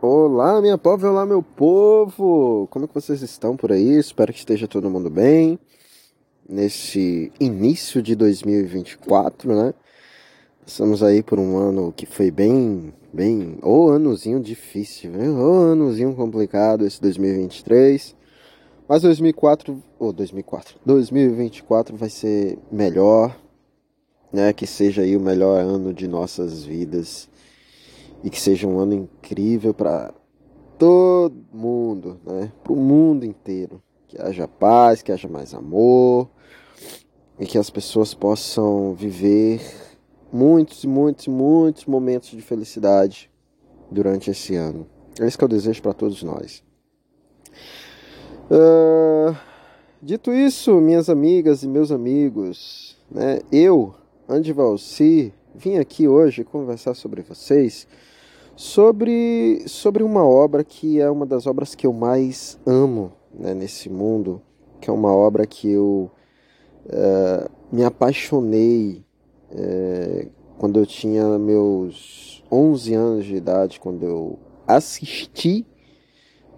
Olá, minha povo, olá, meu povo! Como é que vocês estão por aí? Espero que esteja todo mundo bem nesse início de 2024, né? Estamos aí por um ano que foi bem, bem, ou anozinho difícil, né? Ou anozinho complicado esse 2023. Mas 2004, ou 2004, 2024 vai ser melhor, né? Que seja aí o melhor ano de nossas vidas e que seja um ano incrível para todo mundo, né? Para o mundo inteiro. Que haja paz, que haja mais amor e que as pessoas possam viver muitos, muitos, muitos momentos de felicidade durante esse ano. É isso que eu desejo para todos nós. Uh, dito isso, minhas amigas e meus amigos, né, eu, Andy Valci, vim aqui hoje conversar sobre vocês sobre, sobre uma obra que é uma das obras que eu mais amo né, nesse mundo, que é uma obra que eu uh, me apaixonei uh, quando eu tinha meus 11 anos de idade, quando eu assisti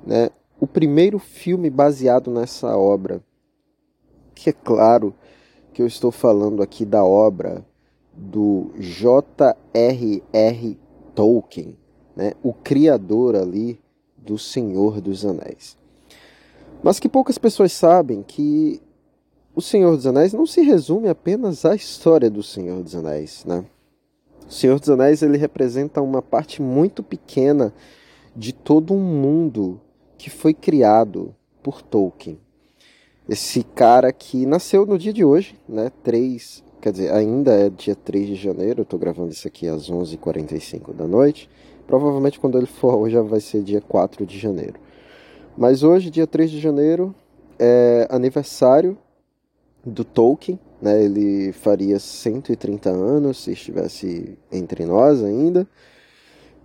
né, o primeiro filme baseado nessa obra. Que é claro que eu estou falando aqui da obra do J.R.R. Tolkien, né, o criador ali do Senhor dos Anéis. Mas que poucas pessoas sabem que o Senhor dos Anéis não se resume apenas à história do Senhor dos Anéis, né? O Senhor dos Anéis ele representa uma parte muito pequena de todo um mundo que foi criado por Tolkien. Esse cara que nasceu no dia de hoje, né? 3, quer dizer, ainda é dia 3 de janeiro, eu tô gravando isso aqui às 11h45 da noite. Provavelmente quando ele for hoje já vai ser dia 4 de janeiro. Mas hoje, dia 3 de janeiro, é aniversário do Tolkien, né? Ele faria 130 anos se estivesse entre nós ainda.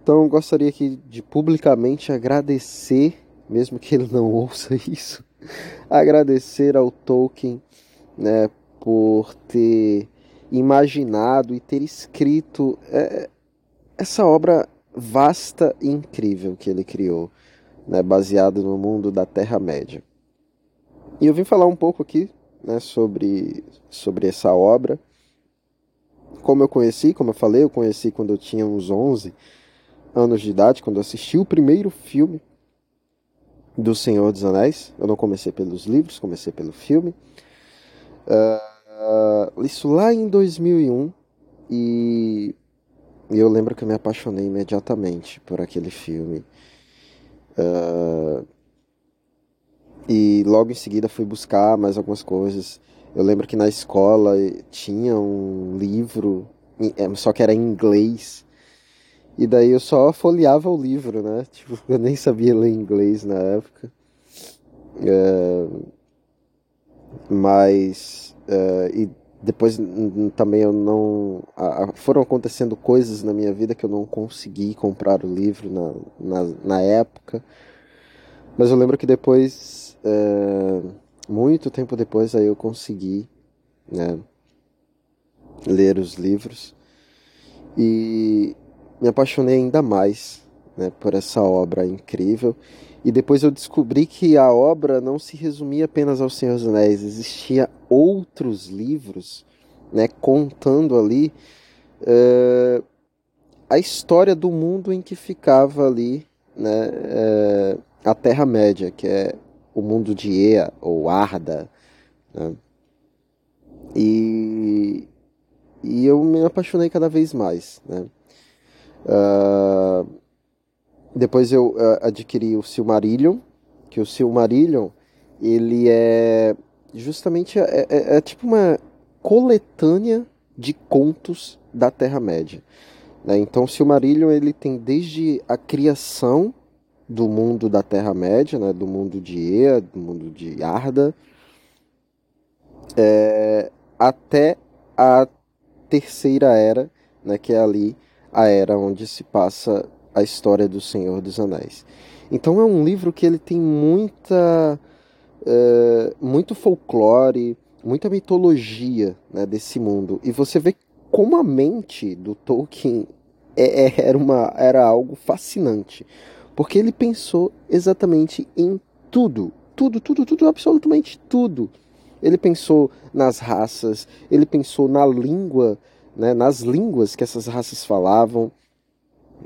Então gostaria aqui de publicamente agradecer, mesmo que ele não ouça isso, agradecer ao Tolkien, né, por ter imaginado e ter escrito é, essa obra vasta e incrível que ele criou, né, baseado no mundo da Terra-média. E eu vim falar um pouco aqui né, sobre, sobre essa obra. Como eu conheci, como eu falei, eu conheci quando eu tinha uns 11 anos de idade, quando eu assisti o primeiro filme do Senhor dos Anéis. Eu não comecei pelos livros, comecei pelo filme. Uh, uh, isso lá em 2001 e e eu lembro que eu me apaixonei imediatamente por aquele filme. Uh, e logo em seguida fui buscar mais algumas coisas. Eu lembro que na escola tinha um livro, é, só que era em inglês. E daí eu só folheava o livro, né? Tipo, eu nem sabia ler inglês na época. Uh, mas. Uh, e depois também eu não foram acontecendo coisas na minha vida que eu não consegui comprar o livro na, na, na época. Mas eu lembro que depois é, muito tempo depois aí eu consegui né, ler os livros. E me apaixonei ainda mais né, por essa obra incrível e depois eu descobri que a obra não se resumia apenas ao Senhor dos Anéis, existia outros livros, né, contando ali uh, a história do mundo em que ficava ali, né, uh, a Terra Média, que é o mundo de Ea ou Arda, né, e e eu me apaixonei cada vez mais, né. Uh, depois eu uh, adquiri o Silmarillion, que o Silmarillion, ele é justamente, é, é, é tipo uma coletânea de contos da Terra-média. Né? Então o Silmarillion ele tem desde a criação do mundo da Terra-média, né? do mundo de Ea, do mundo de Arda, é, até a terceira era, né? que é ali a era onde se passa a história do Senhor dos Anéis. Então é um livro que ele tem muita, é, muito folclore, muita mitologia né, desse mundo. E você vê como a mente do Tolkien é, é, era, uma, era algo fascinante. Porque ele pensou exatamente em tudo. Tudo, tudo, tudo, absolutamente tudo. Ele pensou nas raças, ele pensou na língua, né, nas línguas que essas raças falavam.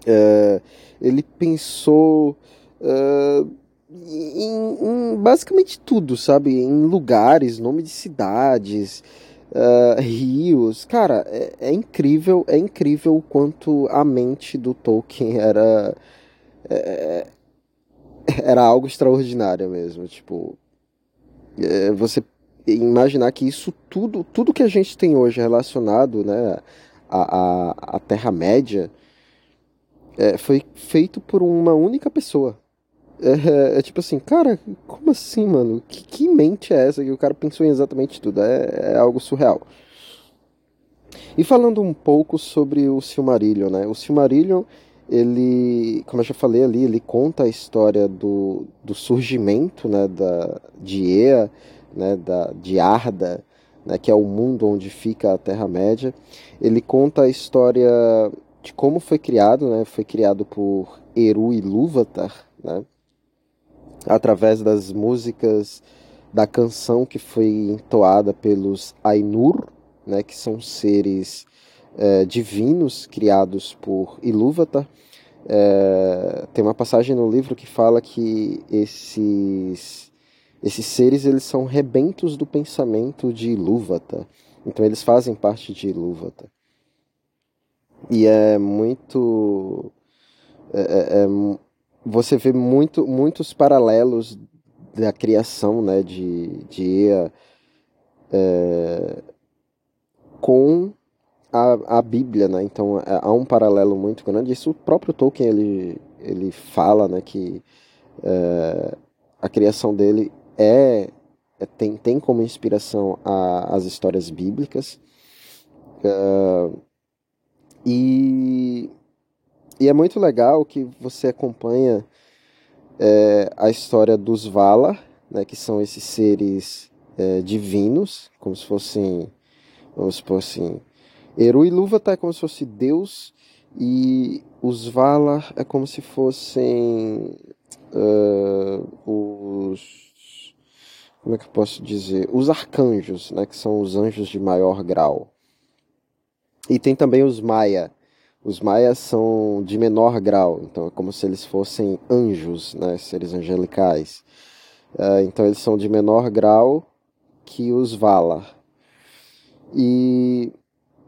É, ele pensou uh, em, em, basicamente tudo, sabe? Em lugares, nome de cidades, uh, rios. Cara, é, é, incrível, é incrível o quanto a mente do Tolkien era. É, era algo extraordinário mesmo. Tipo, é, você imaginar que isso tudo, tudo que a gente tem hoje relacionado né, à, à, à Terra-média é, foi feito por uma única pessoa. É, é, tipo assim, cara, como assim, mano? Que, que, mente é essa que o cara pensou em exatamente tudo? É, é, algo surreal. E falando um pouco sobre o Silmarillion, né? O Silmarillion, ele, como eu já falei ali, ele conta a história do, do surgimento, né, da, de Ea, né, da, de Arda, né, que é o mundo onde fica a Terra-média. Ele conta a história de como foi criado, né? Foi criado por Eru Ilúvatar, né? através das músicas da canção que foi entoada pelos Ainur, né, que são seres é, divinos criados por Ilúvatar. É, tem uma passagem no livro que fala que esses, esses seres eles são rebentos do pensamento de Ilúvatar. Então eles fazem parte de Ilúvatar. E é muito. É, é, é você vê muito, muitos paralelos da criação né, de, de Ea é, com a, a Bíblia, né? Então é, há um paralelo muito grande. Isso o próprio Tolkien ele, ele fala, né, que é, a criação dele é, tem, tem como inspiração a, as histórias bíblicas. E e é muito legal que você acompanha é, a história dos Valar, né, que são esses seres é, divinos, como se fossem, vamos supor assim, Eru e Lúvatar é como se fosse Deus e os Valar é como se fossem uh, os como é que eu posso dizer os arcanjos, né, que são os anjos de maior grau. E tem também os Maia, os maias são de menor grau, então é como se eles fossem anjos, né, seres angelicais. Uh, então eles são de menor grau que os Valar. E,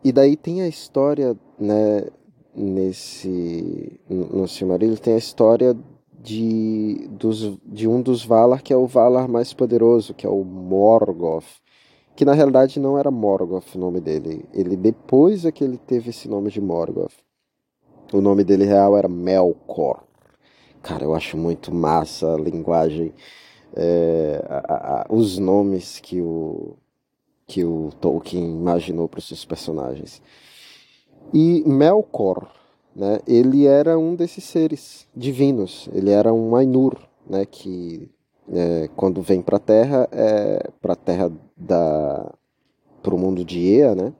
e daí tem a história, né, nesse no Silmarillion tem a história de, dos, de um dos Valar que é o Valar mais poderoso, que é o Morgoth, que na realidade não era Morgoth o nome dele. Ele depois é que ele teve esse nome de Morgoth. O nome dele real era Melkor. Cara, eu acho muito massa a linguagem, é, a, a, os nomes que o que o Tolkien imaginou para os seus personagens. E Melkor, né, ele era um desses seres divinos. Ele era um Ainur, né, que é, quando vem para a Terra, é, para a Terra da para o mundo de Ea, né?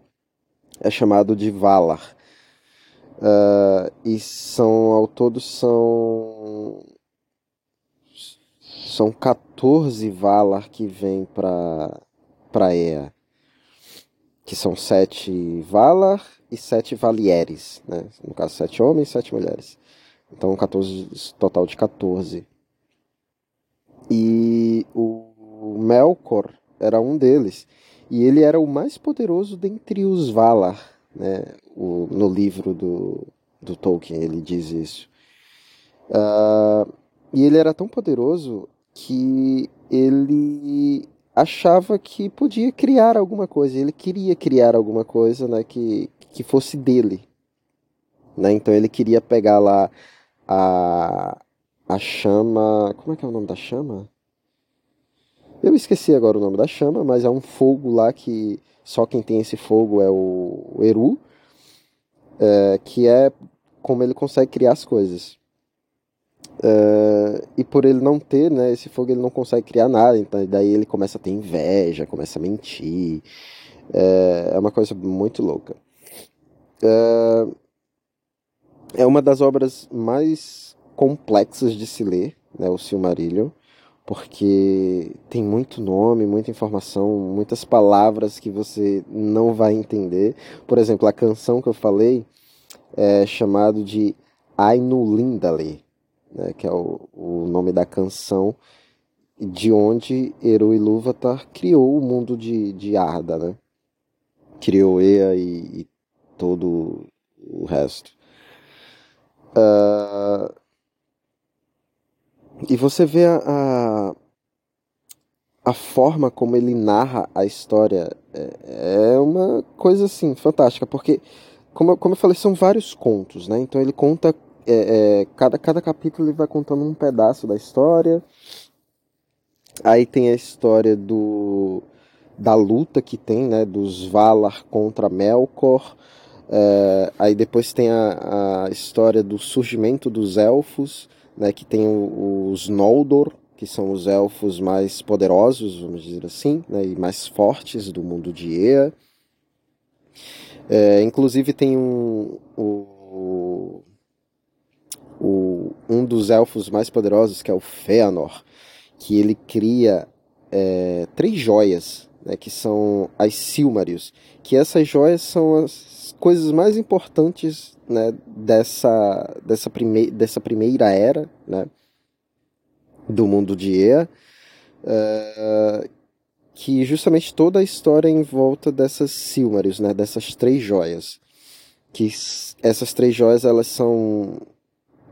É chamado de Valar. Uh, e são ao todo são são 14 Valar que vêm para para Ea. Que são sete Valar e sete Valieres, né? No caso, sete homens e sete mulheres. Então, 14, total de 14. E o Melkor era um deles. E ele era o mais poderoso dentre os Valar, né? O, no livro do, do Tolkien ele diz isso. Uh, e ele era tão poderoso que ele achava que podia criar alguma coisa. Ele queria criar alguma coisa né, que, que fosse dele. Né? Então ele queria pegar lá a, a chama. Como é que é o nome da chama? Eu esqueci agora o nome da chama, mas é um fogo lá que só quem tem esse fogo é o, Eru, é, que é como ele consegue criar as coisas. É, e por ele não ter né, esse fogo, ele não consegue criar nada, então daí ele começa a ter inveja, começa a mentir. É, é uma coisa muito louca. É, é uma das obras mais complexas de se ler, né, o Silmarillion, porque tem muito nome, muita informação, muitas palavras que você não vai entender. Por exemplo, a canção que eu falei é chamado de Ainulindale, né, que é o, o nome da canção de onde Eru Ilúvatar criou o mundo de, de Arda, né? Criou Ea e, e todo o resto. Uh, e você vê a, a, a, forma como ele narra a história é, é uma coisa assim fantástica, porque como, como eu falei, são vários contos, né? Então ele conta é, é, cada, cada capítulo ele vai contando um pedaço da história. Aí tem a história do da luta que tem, né, dos Valar contra Melkor. É, aí depois tem a, a, história do surgimento dos elfos, né, que tem os Noldor, que são os elfos mais poderosos, vamos dizer assim, né, e mais fortes do mundo de Ea. É, inclusive tem um, o, o, um dos elfos mais poderosos, que é o Fëanor, que ele cria é, três joias, né, que são as Silmarils, que essas joias são as coisas mais importantes né, dessa, dessa, prime dessa primeira era né, do mundo de Ea, uh, que justamente toda a história é em volta dessas Silmarils, né, dessas três joias. Que essas três joias elas são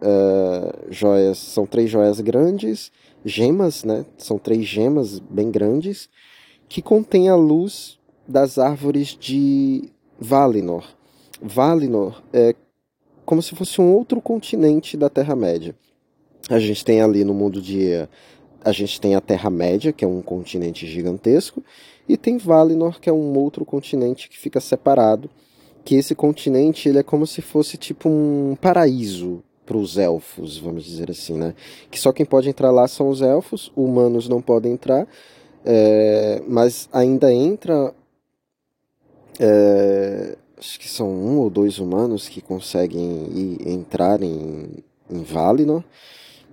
uh, joias, são três joias grandes, gemas, né, são três gemas bem grandes, que contêm a luz das árvores de Valinor. Valinor é como se fosse um outro continente da Terra-média. A gente tem ali no mundo de Ea, a gente tem a Terra-média, que é um continente gigantesco, e tem Valinor, que é um outro continente que fica separado, que esse continente ele é como se fosse tipo um paraíso para os elfos, vamos dizer assim, né? Que só quem pode entrar lá são os elfos, humanos não podem entrar, é, mas ainda entra é, acho que são um ou dois humanos que conseguem ir, entrar em, em Valinor.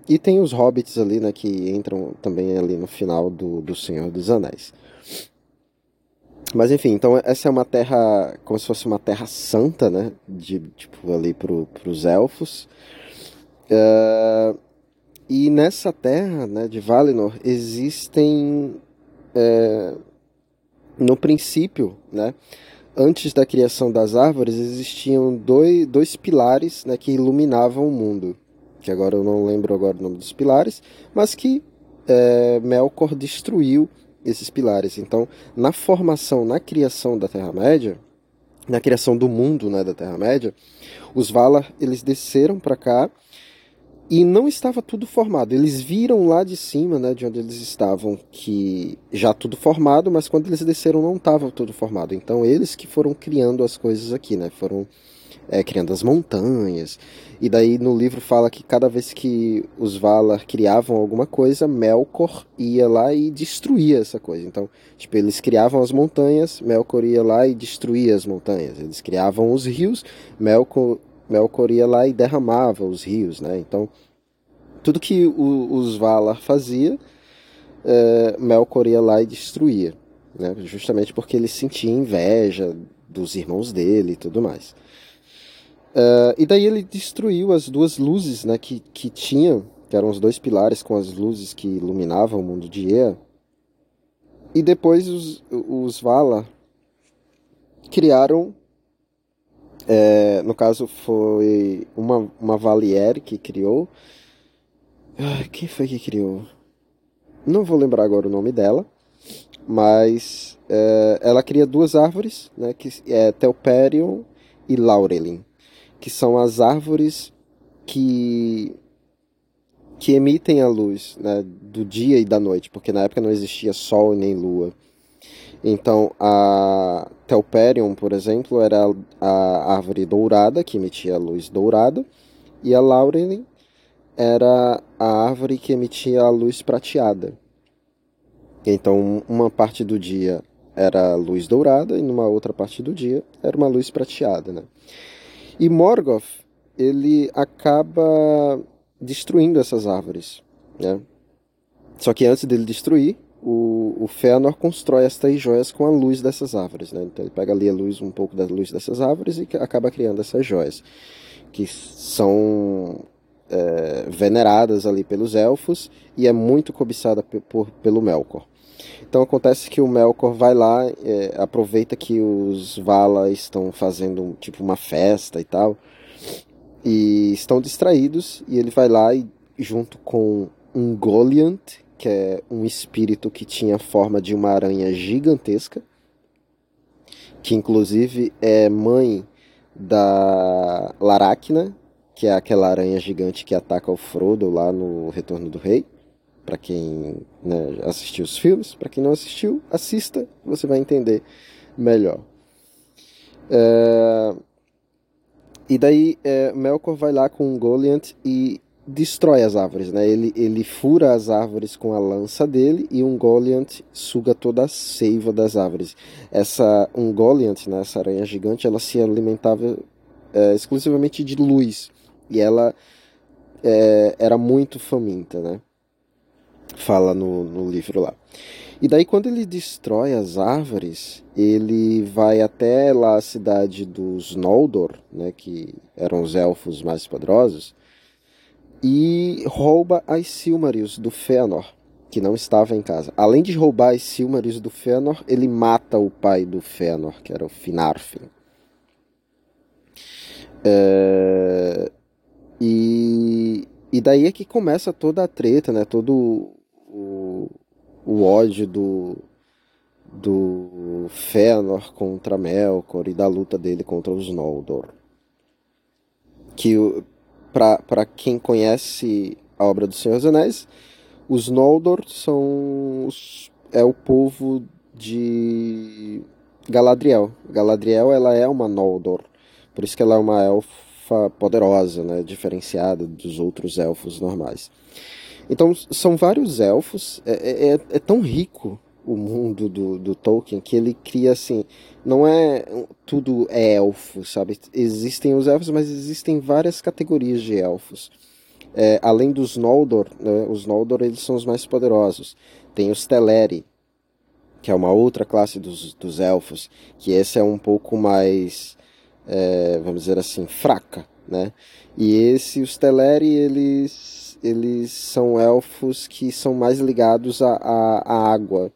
E tem os hobbits ali, né, que entram também ali no final do, do Senhor dos Anéis. Mas enfim, então essa é uma terra, como se fosse uma terra santa, né, de, tipo, ali pro, pros elfos. Uh, e nessa terra, né, de Valinor, existem, uh, no princípio, né, antes da criação das árvores, existiam dois, dois pilares né, que iluminavam o mundo. Que agora eu não lembro agora o nome dos pilares, mas que é, Melkor destruiu esses pilares. Então, na formação, na criação da Terra-média, na criação do mundo né, da Terra-média, os Valar eles desceram para cá e não estava tudo formado. Eles viram lá de cima, né, de onde eles estavam, que já tudo formado, mas quando eles desceram não estava tudo formado. Então eles que foram criando as coisas aqui, né, foram é, criando as montanhas. E daí no livro fala que cada vez que os Valar criavam alguma coisa, Melkor ia lá e destruía essa coisa. Então, tipo, eles criavam as montanhas, Melkor ia lá e destruía as montanhas. Eles criavam os rios, Melkor Melkor ia lá e derramava os rios, né? Então, tudo que o, os Valar fazia, é, Melkor ia lá e destruía, né? Justamente porque ele sentia inveja dos irmãos dele e tudo mais. Uh, e daí ele destruiu as duas luzes né, que, que tinha, que eram os dois pilares com as luzes que iluminavam o mundo de Ea. E depois os, os Valar criaram é, no caso, foi uma, uma Valier que criou. Ah, quem foi que criou? Não vou lembrar agora o nome dela. Mas é, ela cria duas árvores, né, que é Telperion e Laurelin, que são as árvores que que emitem a luz né, do dia e da noite, porque na época não existia sol nem lua. Então, a Telperion, por exemplo, era a árvore dourada, que emitia luz dourada, e a Laurelin era a árvore que emitia a luz prateada. Então, uma parte do dia era luz dourada e numa outra parte do dia era uma luz prateada, né? E Morgoth, ele acaba destruindo essas árvores, né? Só que antes dele destruir, o, o Fëanor constrói as três joias com a luz dessas árvores, né? Então ele pega ali a luz, um pouco da luz dessas árvores e acaba criando essas joias, que são é, veneradas ali pelos elfos e é muito cobiçada por, pelo Melkor. Então acontece que o Melkor vai lá, é, aproveita que os Vala estão fazendo tipo uma festa e tal, e estão distraídos, e ele vai lá e junto com um Goliant, que é um espírito que tinha a forma de uma aranha gigantesca, que inclusive é mãe da Laracna, que é aquela aranha gigante que ataca o Frodo lá no Retorno do Rei. Para quem né, assistiu os filmes, para quem não assistiu, assista, você vai entender melhor. É... E daí é, Melkor vai lá com Goliant e destrói as árvores, né? Ele, ele fura as árvores com a lança dele e um Goliant suga toda a seiva das árvores. Essa um Goliant, né, essa aranha gigante, ela se alimentava é, exclusivamente de luz e ela é, era muito faminta, né? Fala no, no livro lá. E daí quando ele destrói as árvores, ele vai até lá a cidade dos Noldor, né, que eram os elfos mais poderosos, e rouba as Silmarils do Fëanor, que não estava em casa. Além de roubar as Silmarils do Fëanor, ele mata o pai do Fëanor, que era o Finarfin. É... E... e daí é que começa toda a treta, né? Todo o, o ódio do, do Fëanor contra Melkor e da luta dele contra os Noldor. Que para quem conhece a obra do Senhor dos Anéis, os Noldor são os, é o povo de Galadriel. Galadriel ela é uma Noldor, por isso que ela é uma elfa poderosa, né, diferenciada dos outros elfos normais. Então são vários elfos, é, é, é tão rico o mundo do, do Tolkien que ele cria assim não é tudo é elfo sabe? Existem os elfos mas existem várias categorias de elfos. É, além dos Noldor né, os Noldor eles são os mais poderosos. Tem os Teleri que é uma outra classe dos, dos elfos que esse é um pouco mais é, vamos dizer assim fraca né? E esse os Teleri eles eles são elfos que são mais ligados à, à, à água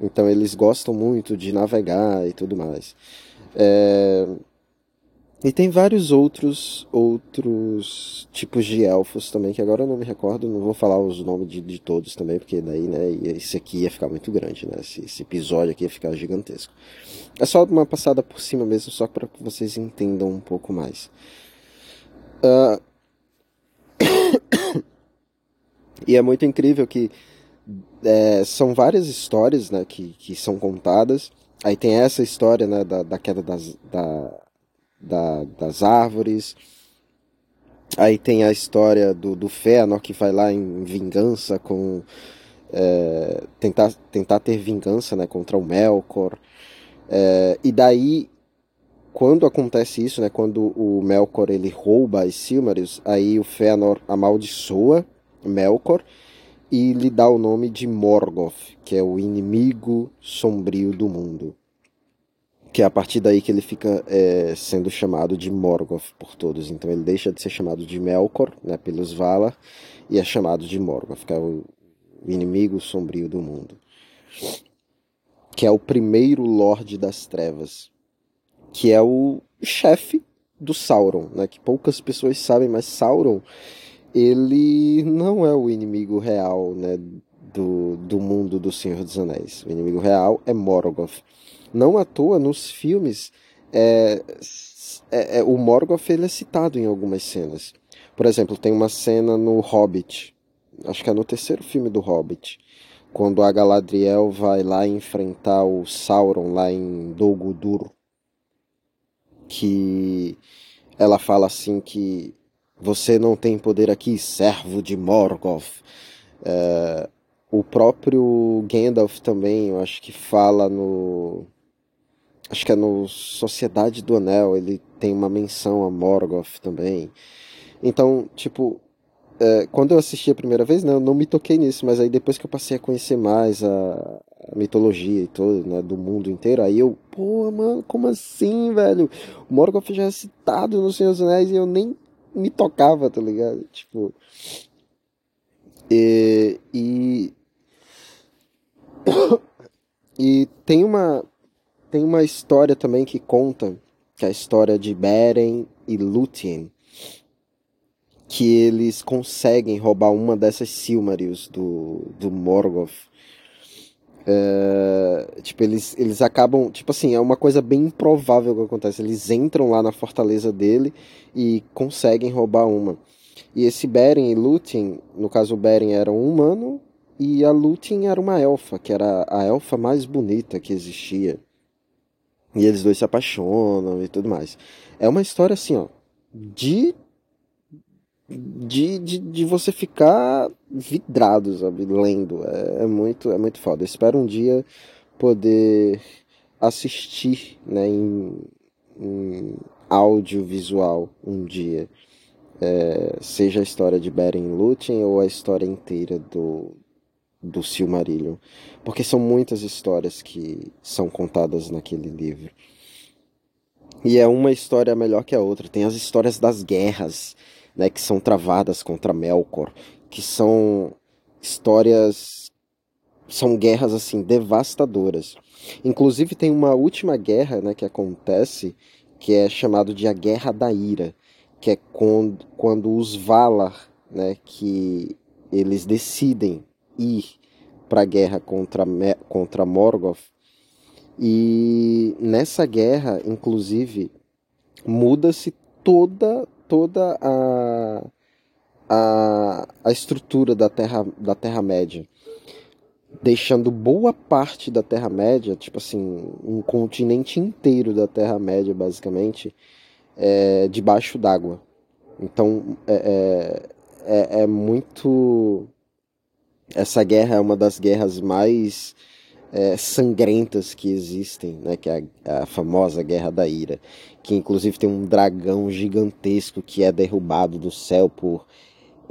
então eles gostam muito de navegar e tudo mais. É... E tem vários outros outros tipos de elfos também, que agora eu não me recordo, não vou falar os nomes de, de todos também, porque daí, né, esse aqui ia ficar muito grande, né, esse, esse episódio aqui ia ficar gigantesco. É só uma passada por cima mesmo, só para que vocês entendam um pouco mais. Uh... e é muito incrível que é, são várias histórias né, que, que são contadas. Aí tem essa história né, da, da queda das, da, da, das árvores. Aí tem a história do, do Fëanor que vai lá em vingança com. É, tentar, tentar ter vingança né, contra o Melkor. É, e daí, quando acontece isso, né, quando o Melkor ele rouba as Silmarils, aí o Fëanor amaldiçoa Melkor e lhe dá o nome de Morgoth, que é o inimigo sombrio do mundo. Que é a partir daí que ele fica é, sendo chamado de Morgoth por todos. Então ele deixa de ser chamado de Melkor, né, pelos Valar, e é chamado de Morgoth, que é o inimigo sombrio do mundo. Que é o primeiro Lorde das Trevas. Que é o chefe do Sauron, né, que poucas pessoas sabem, mas Sauron ele não é o inimigo real né, do, do mundo do Senhor dos Anéis. O inimigo real é Morgoth. Não à toa, nos filmes, é, é, é, o Morgoth ele é citado em algumas cenas. Por exemplo, tem uma cena no Hobbit, acho que é no terceiro filme do Hobbit, quando a Galadriel vai lá enfrentar o Sauron lá em Dol Guldur, que ela fala assim que você não tem poder aqui, servo de Morgoth. É, o próprio Gandalf também, eu acho que fala no. Acho que é no Sociedade do Anel, ele tem uma menção a Morgoth também. Então, tipo, é, quando eu assisti a primeira vez, né, eu não me toquei nisso, mas aí depois que eu passei a conhecer mais a, a mitologia e todo, né, do mundo inteiro, aí eu, pô, mano, como assim, velho? O Morgoth já é citado no Senhor dos Anéis e eu nem me tocava, tá ligado? Tipo. E. E, e tem uma. Tem uma história também que conta que é a história de Beren e Lúthien, que eles conseguem roubar uma dessas Silmarils do, do Morgoth. É, tipo, eles, eles acabam. Tipo assim, é uma coisa bem improvável que acontece. Eles entram lá na fortaleza dele e conseguem roubar uma. E esse Beren e Lúthien, no caso o Beren era um humano e a Lúthien era uma elfa, que era a elfa mais bonita que existia. E eles dois se apaixonam e tudo mais. É uma história assim, ó, de de, de, de você ficar vidrado, sabe, lendo. É, é, muito é muito foda. Espero um dia poder assistir, né, em, em audiovisual um dia. É, seja a história de Beren Lúthien ou a história inteira do, do Silmarillion, porque são muitas histórias que são contadas naquele livro. E é uma história melhor que a outra. Tem as histórias das guerras, né, que são travadas contra Melkor, que são histórias são guerras assim devastadoras. Inclusive tem uma última guerra, né, que acontece, que é chamado de a Guerra da Ira, que é quando, quando os Valar, né, que eles decidem ir para a guerra contra, contra Morgoth. E nessa guerra, inclusive, muda-se toda toda a, a, a estrutura da Terra da Terra Média, deixando boa parte da Terra Média, tipo assim, um continente inteiro da Terra Média, basicamente, é, debaixo d'água. Então é, é, é, é muito essa guerra é uma das guerras mais é, sangrentas que existem, né, que é a, a, famosa Guerra da Ira, que inclusive tem um dragão gigantesco que é derrubado do céu por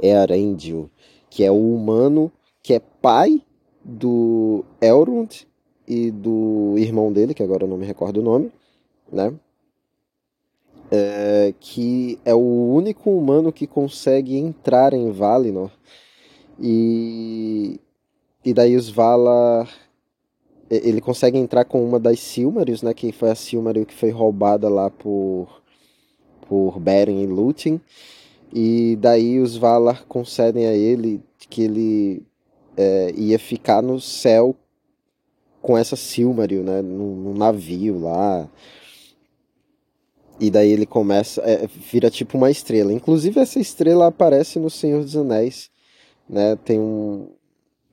Earendil, que é o humano que é pai do Elrond e do irmão dele, que agora eu não me recordo o nome, né? É, que é o único humano que consegue entrar em Valinor e, e daí os Valar. Ele consegue entrar com uma das Silmarils, né? Que foi a Silmaril que foi roubada lá por, por Beren e Lúthien. E daí os Valar concedem a ele que ele é, ia ficar no céu com essa Silmaril, né? Num, num navio lá. E daí ele começa. É, vira tipo uma estrela. Inclusive, essa estrela aparece no Senhor dos Anéis né? Tem um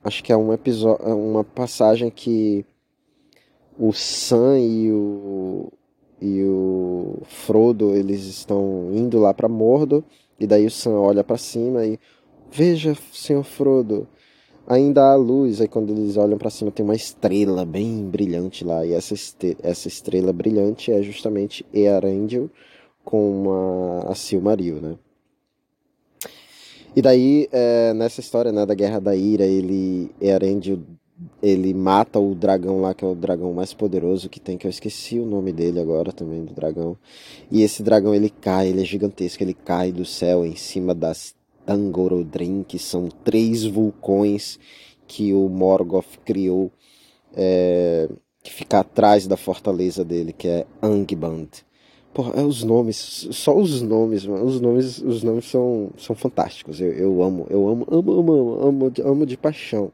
acho que é um episódio, é uma passagem que o Sam e o e o Frodo eles estão indo lá para Mordor e daí o Sam olha para cima e veja, senhor Frodo, ainda há luz. Aí quando eles olham para cima tem uma estrela bem brilhante lá e essa essa estrela brilhante é justamente Earendil com a, a Silmaril, né? E daí, é, nessa história né, da Guerra da Ira, ele, Erend, ele mata o dragão lá, que é o dragão mais poderoso que tem, que eu esqueci o nome dele agora também, do dragão. E esse dragão, ele cai, ele é gigantesco, ele cai do céu em cima das Tangorodrim, que são três vulcões que o Morgoth criou, é, que fica atrás da fortaleza dele, que é Angband. Porra, é os nomes, só os nomes. Os nomes, os nomes são, são fantásticos. Eu, eu amo, eu amo, amo, amo, amo, amo, amo de paixão.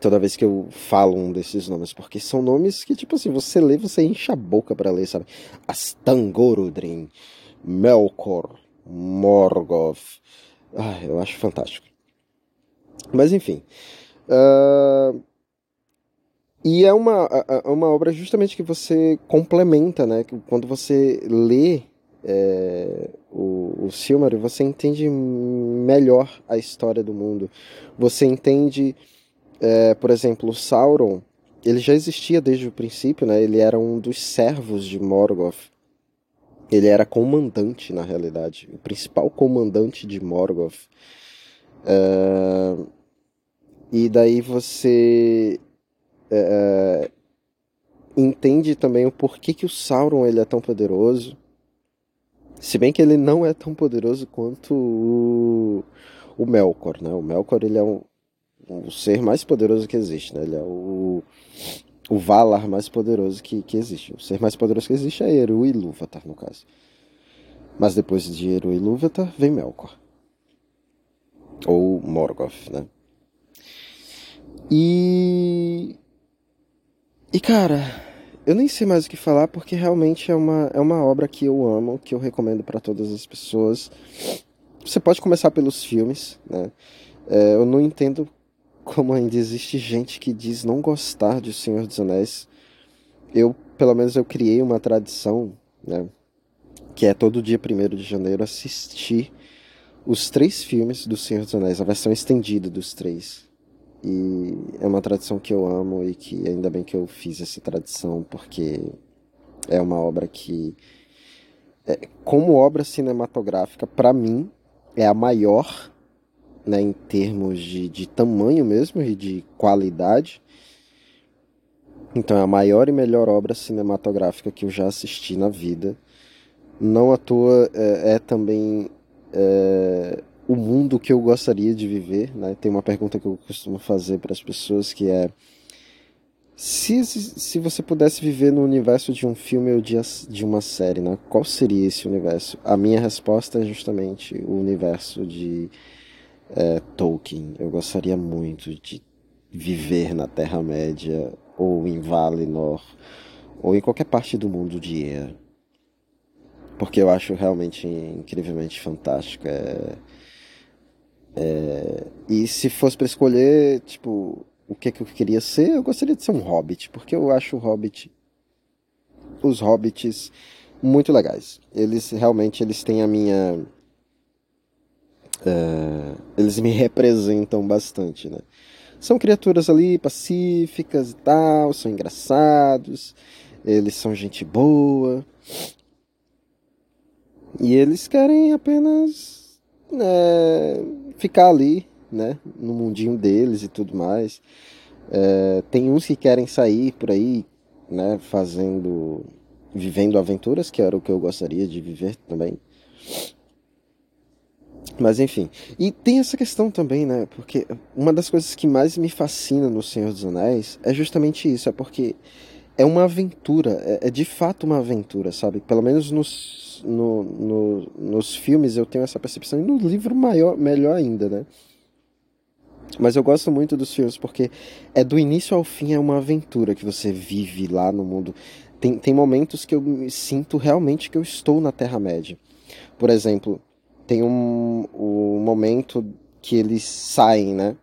Toda vez que eu falo um desses nomes, porque são nomes que, tipo assim, você lê, você enche a boca para ler, sabe? Astangorudrin, Melkor, Morgoth. Ah, eu acho fantástico. Mas enfim. Uh, e é uma, é uma obra justamente que você complementa, né? Quando você lê é, o, o Silmarillion, você entende melhor a história do mundo. Você entende, é, por exemplo, Sauron, ele já existia desde o princípio, né? Ele era um dos servos de Morgoth. Ele era comandante, na realidade, o principal comandante de Morgoth. Uh, e daí você uh, entende também o porquê que o Sauron ele é tão poderoso. Se bem que ele não é tão poderoso quanto o, o Melkor, né? O Melkor ele é um, o ser mais poderoso que existe, né? Ele é o, o Valar mais poderoso que, que existe. O ser mais poderoso que existe é Eru e Ilúvatar, no caso. Mas depois de Eru e Ilúvatar vem Melkor. Ou Morgoth, né? E... E cara, eu nem sei mais o que falar porque realmente é uma, é uma obra que eu amo, que eu recomendo para todas as pessoas. Você pode começar pelos filmes, né? É, eu não entendo como ainda existe gente que diz não gostar de Senhor dos Anéis. Eu, pelo menos, eu criei uma tradição, né? Que é todo dia 1 de janeiro assistir os três filmes do Senhor dos Anéis, a versão estendida dos três. E é uma tradição que eu amo e que ainda bem que eu fiz essa tradição, porque é uma obra que, é, como obra cinematográfica, para mim, é a maior né, em termos de, de tamanho mesmo e de qualidade. Então é a maior e melhor obra cinematográfica que eu já assisti na vida. Não à toa é, é também é, o mundo que eu gostaria de viver. Né? Tem uma pergunta que eu costumo fazer para as pessoas que é se, se você pudesse viver no universo de um filme ou de, de uma série, né? qual seria esse universo? A minha resposta é justamente o universo de é, Tolkien. Eu gostaria muito de viver na Terra-média, ou em Valinor, ou em qualquer parte do mundo de Ea. Porque eu acho realmente incrivelmente fantástico. É, é, e se fosse para escolher, tipo, o que, que eu queria ser, eu gostaria de ser um hobbit, porque eu acho o hobbit, os hobbits muito legais. Eles realmente eles têm a minha é, eles me representam bastante, né? São criaturas ali pacíficas e tal, são engraçados, eles são gente boa. E eles querem apenas é, ficar ali, né? No mundinho deles e tudo mais. É, tem uns que querem sair por aí, né? Fazendo. vivendo aventuras, que era o que eu gostaria de viver também. Mas enfim. E tem essa questão também, né? Porque uma das coisas que mais me fascina no Senhor dos Anéis é justamente isso. É porque é uma aventura. É, é de fato uma aventura, sabe? Pelo menos nos, no, no, nos filmes eu tenho essa percepção. E no livro maior, melhor ainda, né? Mas eu gosto muito dos filmes porque é do início ao fim é uma aventura que você vive lá no mundo. Tem, tem momentos que eu sinto realmente que eu estou na Terra-média. Por exemplo, tem um, um momento que eles saem, né?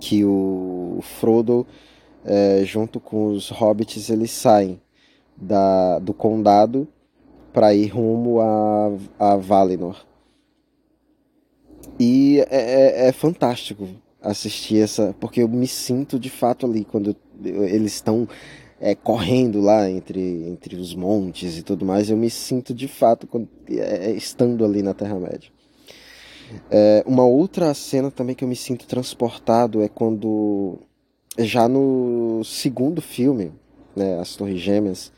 Que o Frodo, é, junto com os hobbits, eles saem da, do condado para ir rumo a, a Valinor. E é, é, é, fantástico assistir essa, porque eu me sinto de fato ali quando eles estão é, correndo lá entre, entre os montes e tudo mais, eu me sinto de fato quando, é, estando ali na Terra-média. É, uma outra cena também que eu me sinto transportado é quando, já no segundo filme, né, As Torres Gêmeas,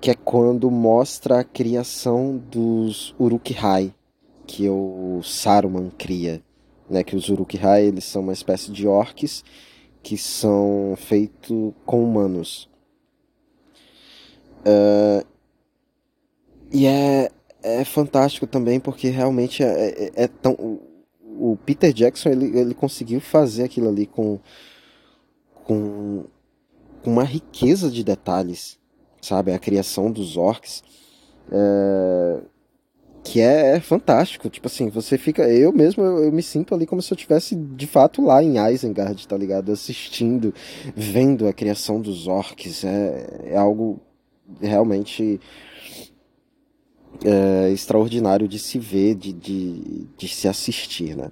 que é quando mostra a criação dos Uruk-hai, que o Saruman cria. Né, que os Uruk-hai eles são uma espécie de orques que são feitos com humanos. Uh, e é, é fantástico também porque realmente é, é, é tão. O Peter Jackson ele, ele conseguiu fazer aquilo ali com, com, com uma riqueza de detalhes, sabe? A criação dos orcs. É, que é, é, fantástico. Tipo assim, você fica. Eu mesmo eu, eu, me sinto ali como se eu estivesse de fato lá em Isengard, tá ligado? Assistindo, vendo a criação dos orcs. É, é algo realmente é, extraordinário de se ver, de, de, de se assistir, né?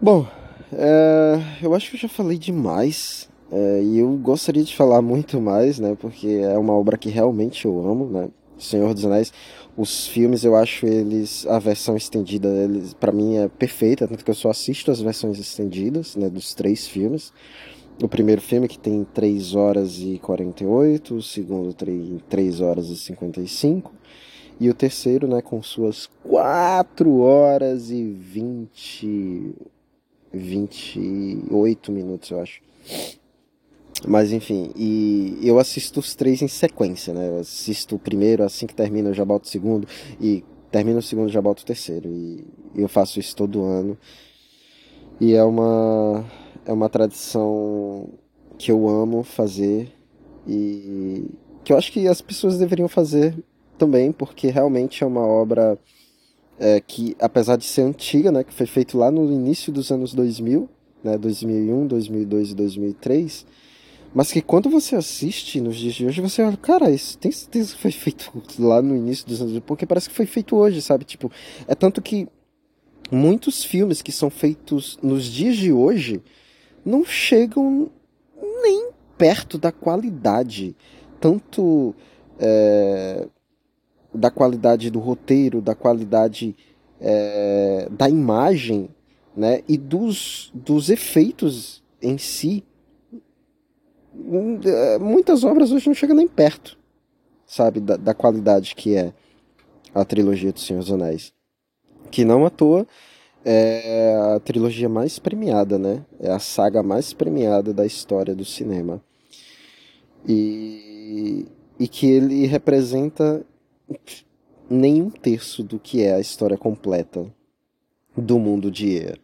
Bom, é, eu acho que eu já falei demais é, e eu gostaria de falar muito mais, né? Porque é uma obra que realmente eu amo, né? Senhor dos Anéis, os filmes eu acho eles a versão estendida eles para mim é perfeita tanto que eu só assisto as versões estendidas né dos três filmes o primeiro filme que tem 3 horas e 48 o segundo tem 3 horas e 55 e o terceiro né com suas 4 horas e 20 28 minutos eu acho mas enfim, e eu assisto os três em sequência, né? Eu assisto o primeiro, assim que termina eu já boto o segundo, e termina o segundo já boto o terceiro. E eu faço isso todo ano. E é uma, é uma tradição que eu amo fazer e que eu acho que as pessoas deveriam fazer também, porque realmente é uma obra é, que, apesar de ser antiga, né, que foi feito lá no início dos anos 2000, né, 2001, 2002 e 2003, mas que quando você assiste nos dias de hoje, você olha, cara, isso tem certeza que foi feito lá no início dos anos, porque parece que foi feito hoje, sabe? Tipo, é tanto que muitos filmes que são feitos nos dias de hoje não chegam nem perto da qualidade, tanto é, da qualidade do roteiro, da qualidade é, da imagem, né, e dos, dos efeitos em si muitas obras hoje não chegam nem perto, sabe, da, da qualidade que é a trilogia do Senhor dos Anéis. Que não à toa é a trilogia mais premiada, né? É a saga mais premiada da história do cinema. E, e que ele representa nem um terço do que é a história completa do mundo de Ea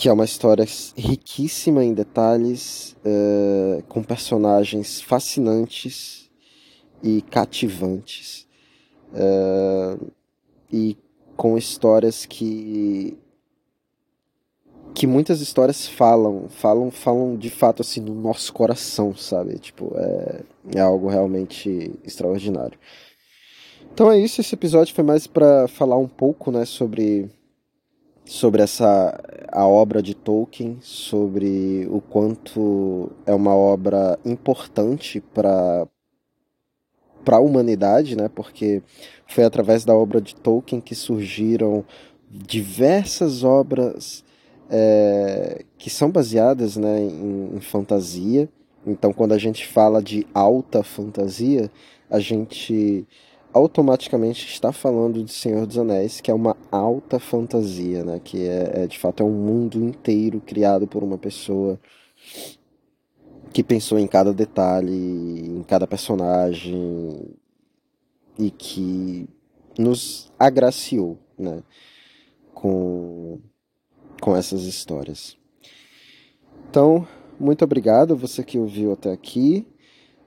que é uma história riquíssima em detalhes, uh, com personagens fascinantes e cativantes, uh, e com histórias que que muitas histórias falam, falam, falam de fato assim no nosso coração, sabe? Tipo, é, é algo realmente extraordinário. Então é isso, esse episódio foi mais para falar um pouco, né, sobre sobre essa a obra de Tolkien, sobre o quanto é uma obra importante para para a humanidade, né? Porque foi através da obra de Tolkien que surgiram diversas obras é, que são baseadas né, em, em fantasia. Então, quando a gente fala de alta fantasia, a gente automaticamente está falando de Senhor dos Anéis, que é uma alta fantasia, né? Que é, é, de fato é um mundo inteiro criado por uma pessoa que pensou em cada detalhe, em cada personagem e que nos agraciou, né? Com com essas histórias. Então, muito obrigado você que ouviu até aqui.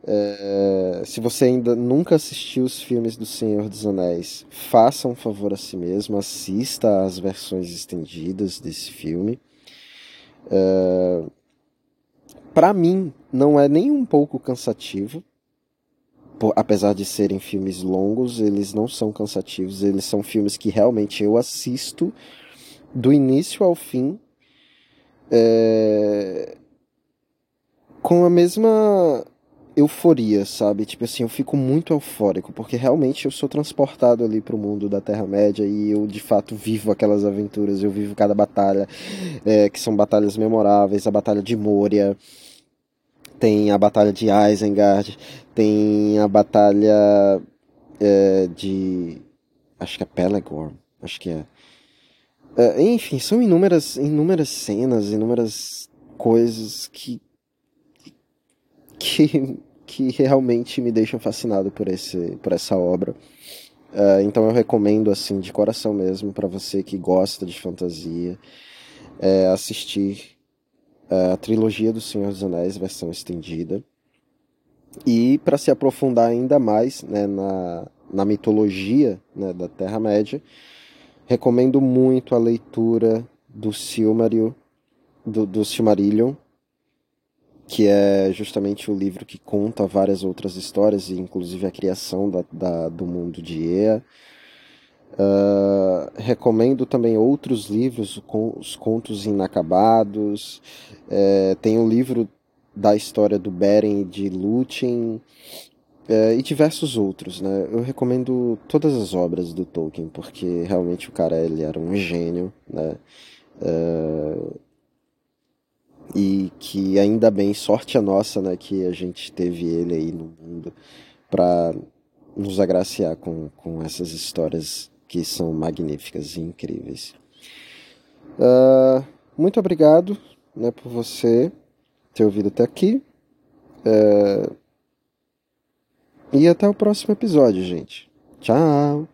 É, se você ainda nunca assistiu os filmes do Senhor dos Anéis, faça um favor a si mesmo, assista às versões estendidas desse filme. É, Para mim, não é nem um pouco cansativo, apesar de serem filmes longos, eles não são cansativos, eles são filmes que realmente eu assisto do início ao fim. É, com a mesma euforia, sabe? Tipo assim, eu fico muito eufórico, porque realmente eu sou transportado ali pro mundo da Terra-média e eu de fato vivo aquelas aventuras, eu vivo cada batalha, é, que são batalhas memoráveis, a Batalha de Moria, tem a Batalha de Isengard, tem a Batalha é, de. Acho que é Pelegorn, acho que é. é. Enfim, são inúmeras, inúmeras cenas, inúmeras coisas que que, que realmente me deixam fascinado por, esse, por essa obra. Uh, então eu recomendo assim de coração mesmo para você que gosta de fantasia é, assistir a trilogia do Senhor dos Anéis versão estendida e para se aprofundar ainda mais né, na, na mitologia né, da Terra Média recomendo muito a leitura do Silmarillion do, do Silmarillion que é justamente o livro que conta várias outras histórias, inclusive a criação da, da do mundo de Ea. Uh, recomendo também outros livros, com os contos inacabados. É, tem o livro da história do Beren e de Lúthien. é, e diversos outros, né? Eu recomendo todas as obras do Tolkien, porque realmente o cara ele era um gênio, né? É, e que ainda bem, sorte a nossa, né? Que a gente teve ele aí no mundo para nos agraciar com, com essas histórias que são magníficas e incríveis. Uh, muito obrigado né, por você ter ouvido até aqui. Uh, e até o próximo episódio, gente. Tchau!